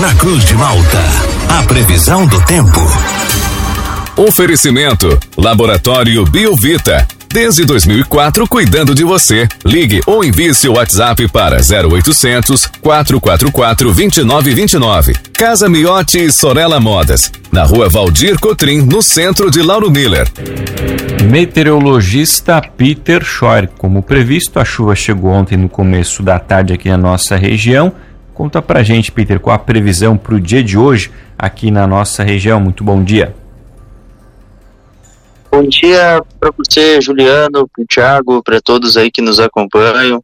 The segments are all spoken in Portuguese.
na Cruz de Malta. A previsão do tempo. Oferecimento: Laboratório Biovita. Desde 2004, cuidando de você. Ligue ou envie seu WhatsApp para 0800 444 2929. Casa Miotti e Sorella Modas. Na rua Valdir Cotrim, no centro de Lauro Miller. Meteorologista Peter Schor. Como previsto, a chuva chegou ontem no começo da tarde aqui na nossa região. Conta pra gente, Peter, qual a previsão para o dia de hoje aqui na nossa região. Muito bom dia. Bom dia para você, Juliano, para o Thiago, para todos aí que nos acompanham.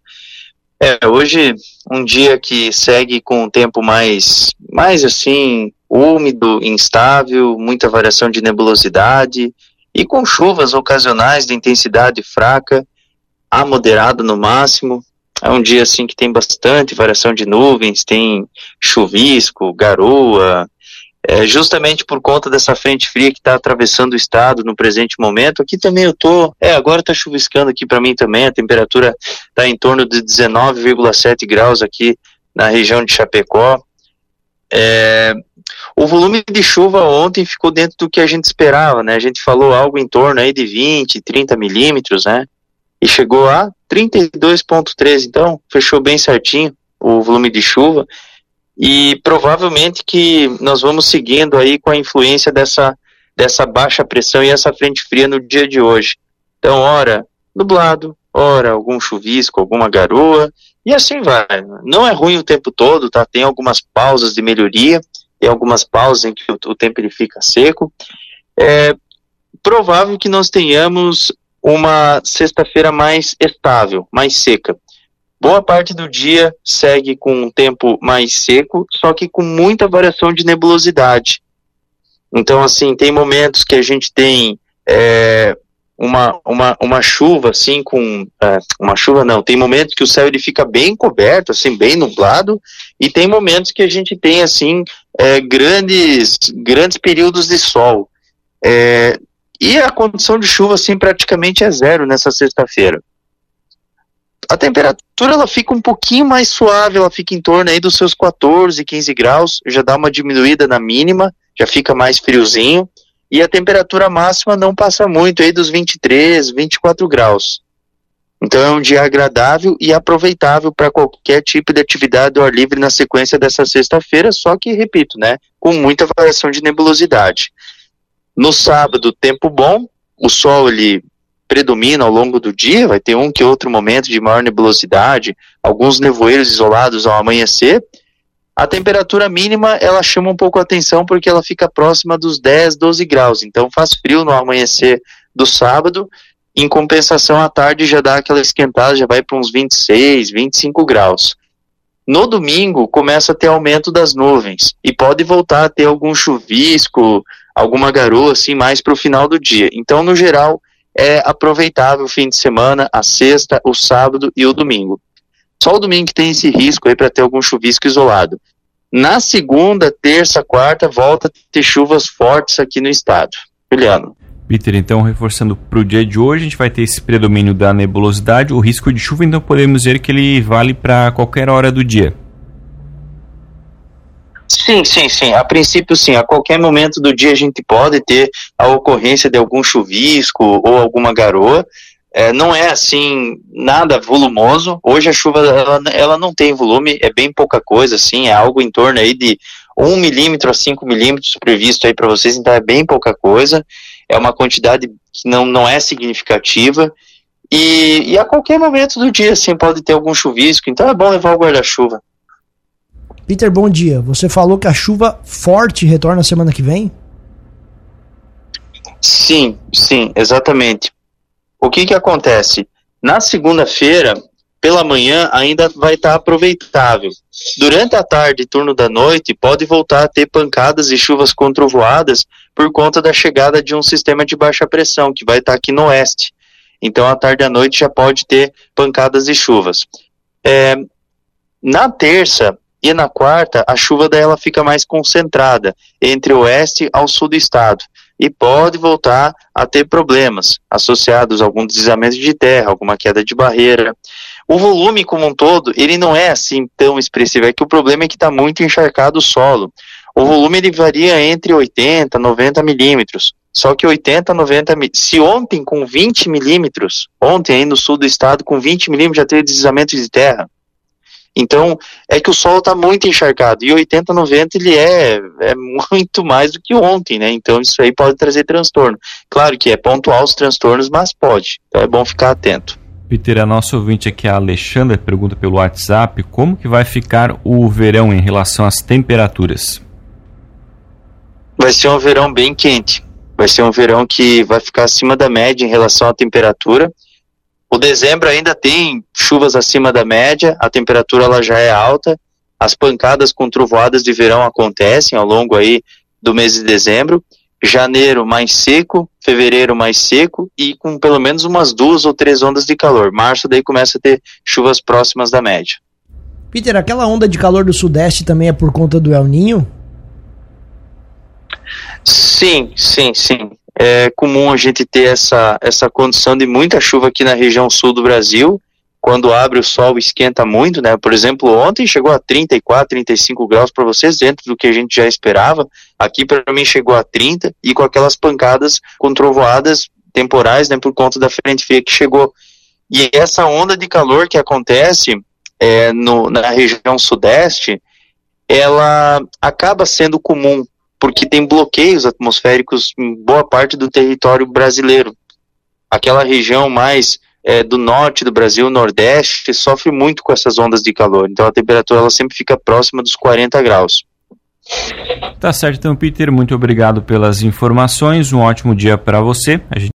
É, hoje um dia que segue com um tempo mais, mais assim, úmido, instável, muita variação de nebulosidade e com chuvas ocasionais de intensidade fraca a moderada no máximo. É um dia assim que tem bastante variação de nuvens, tem chuvisco, garoa, é, justamente por conta dessa frente fria que está atravessando o estado no presente momento. Aqui também eu tô, é, agora está chuviscando aqui para mim também, a temperatura está em torno de 19,7 graus aqui na região de Chapecó. É, o volume de chuva ontem ficou dentro do que a gente esperava, né? A gente falou algo em torno aí de 20, 30 milímetros, né? E chegou a 32,3, então fechou bem certinho o volume de chuva e provavelmente que nós vamos seguindo aí com a influência dessa, dessa baixa pressão e essa frente fria no dia de hoje. Então, ora nublado, ora algum chuvisco, alguma garoa, e assim vai. Não é ruim o tempo todo, tá? Tem algumas pausas de melhoria, tem algumas pausas em que o, o tempo ele fica seco. É provável que nós tenhamos uma sexta-feira mais estável, mais seca. Boa parte do dia segue com um tempo mais seco, só que com muita variação de nebulosidade. Então, assim, tem momentos que a gente tem é, uma, uma, uma chuva, assim, com. É, uma chuva não, tem momentos que o céu ele fica bem coberto, assim, bem nublado, e tem momentos que a gente tem, assim, é, grandes, grandes períodos de sol. É, e a condição de chuva, assim, praticamente é zero nessa sexta-feira a temperatura ela fica um pouquinho mais suave, ela fica em torno aí dos seus 14, 15 graus, já dá uma diminuída na mínima, já fica mais friozinho, e a temperatura máxima não passa muito aí dos 23, 24 graus. Então é um dia agradável e aproveitável para qualquer tipo de atividade ao ar livre na sequência dessa sexta-feira, só que, repito, né, com muita variação de nebulosidade. No sábado, tempo bom, o sol ele predomina ao longo do dia, vai ter um que outro momento de maior nebulosidade, alguns nevoeiros isolados ao amanhecer. A temperatura mínima, ela chama um pouco a atenção porque ela fica próxima dos 10, 12 graus, então faz frio no amanhecer do sábado, em compensação à tarde já dá aquela esquentada, já vai para uns 26, 25 graus. No domingo começa a ter aumento das nuvens e pode voltar a ter algum chuvisco, alguma garoa assim mais para o final do dia. Então, no geral, é aproveitável o fim de semana, a sexta, o sábado e o domingo. Só o domingo que tem esse risco aí para ter algum chuvisco isolado. Na segunda, terça, quarta, volta a ter chuvas fortes aqui no estado. Juliano. Peter, então, reforçando para o dia de hoje, a gente vai ter esse predomínio da nebulosidade, o risco de chuva, então podemos dizer que ele vale para qualquer hora do dia. Sim, sim, sim. A princípio, sim. A qualquer momento do dia a gente pode ter a ocorrência de algum chuvisco ou alguma garoa. É, não é assim nada volumoso. Hoje a chuva ela, ela não tem volume, é bem pouca coisa, assim, é algo em torno aí de 1 milímetro a 5 milímetros previsto aí para vocês, então é bem pouca coisa. É uma quantidade que não, não é significativa. E, e a qualquer momento do dia, assim, pode ter algum chuvisco, então é bom levar o guarda-chuva. Peter, bom dia. Você falou que a chuva forte retorna semana que vem? Sim, sim, exatamente. O que que acontece? Na segunda-feira, pela manhã, ainda vai estar aproveitável. Durante a tarde e turno da noite, pode voltar a ter pancadas e chuvas controvoadas por conta da chegada de um sistema de baixa pressão, que vai estar aqui no oeste. Então, à tarde e à noite já pode ter pancadas e chuvas. É, na terça, e na quarta, a chuva dela fica mais concentrada entre o oeste ao sul do estado e pode voltar a ter problemas associados a algum deslizamento de terra, alguma queda de barreira. O volume como um todo, ele não é assim tão expressivo, é que o problema é que está muito encharcado o solo. O volume ele varia entre 80 90 milímetros. Só que 80, 90 se ontem com 20 milímetros, ontem aí no sul do estado com 20 milímetros já teve deslizamento de terra. Então, é que o solo está muito encharcado, e 80, 90 ele é, é muito mais do que ontem, né? Então isso aí pode trazer transtorno. Claro que é pontual os transtornos, mas pode. Então é bom ficar atento. Peter, a nossa ouvinte aqui, a Alexandra, pergunta pelo WhatsApp como que vai ficar o verão em relação às temperaturas? Vai ser um verão bem quente. Vai ser um verão que vai ficar acima da média em relação à temperatura. O dezembro ainda tem chuvas acima da média, a temperatura ela já é alta, as pancadas com trovoadas de verão acontecem ao longo aí do mês de dezembro. Janeiro mais seco, fevereiro mais seco e com pelo menos umas duas ou três ondas de calor. Março daí começa a ter chuvas próximas da média. Peter, aquela onda de calor do sudeste também é por conta do El Ninho? Sim, sim, sim é comum a gente ter essa, essa condição de muita chuva aqui na região sul do Brasil. Quando abre o sol, esquenta muito, né? Por exemplo, ontem chegou a 34, 35 graus para vocês, dentro do que a gente já esperava. Aqui, para mim, chegou a 30 e com aquelas pancadas com trovoadas temporais, né? Por conta da frente fria que chegou. E essa onda de calor que acontece é, no, na região sudeste, ela acaba sendo comum porque tem bloqueios atmosféricos em boa parte do território brasileiro. Aquela região mais é, do norte do Brasil, nordeste, sofre muito com essas ondas de calor. Então a temperatura ela sempre fica próxima dos 40 graus. Tá certo, então, Peter. Muito obrigado pelas informações. Um ótimo dia para você.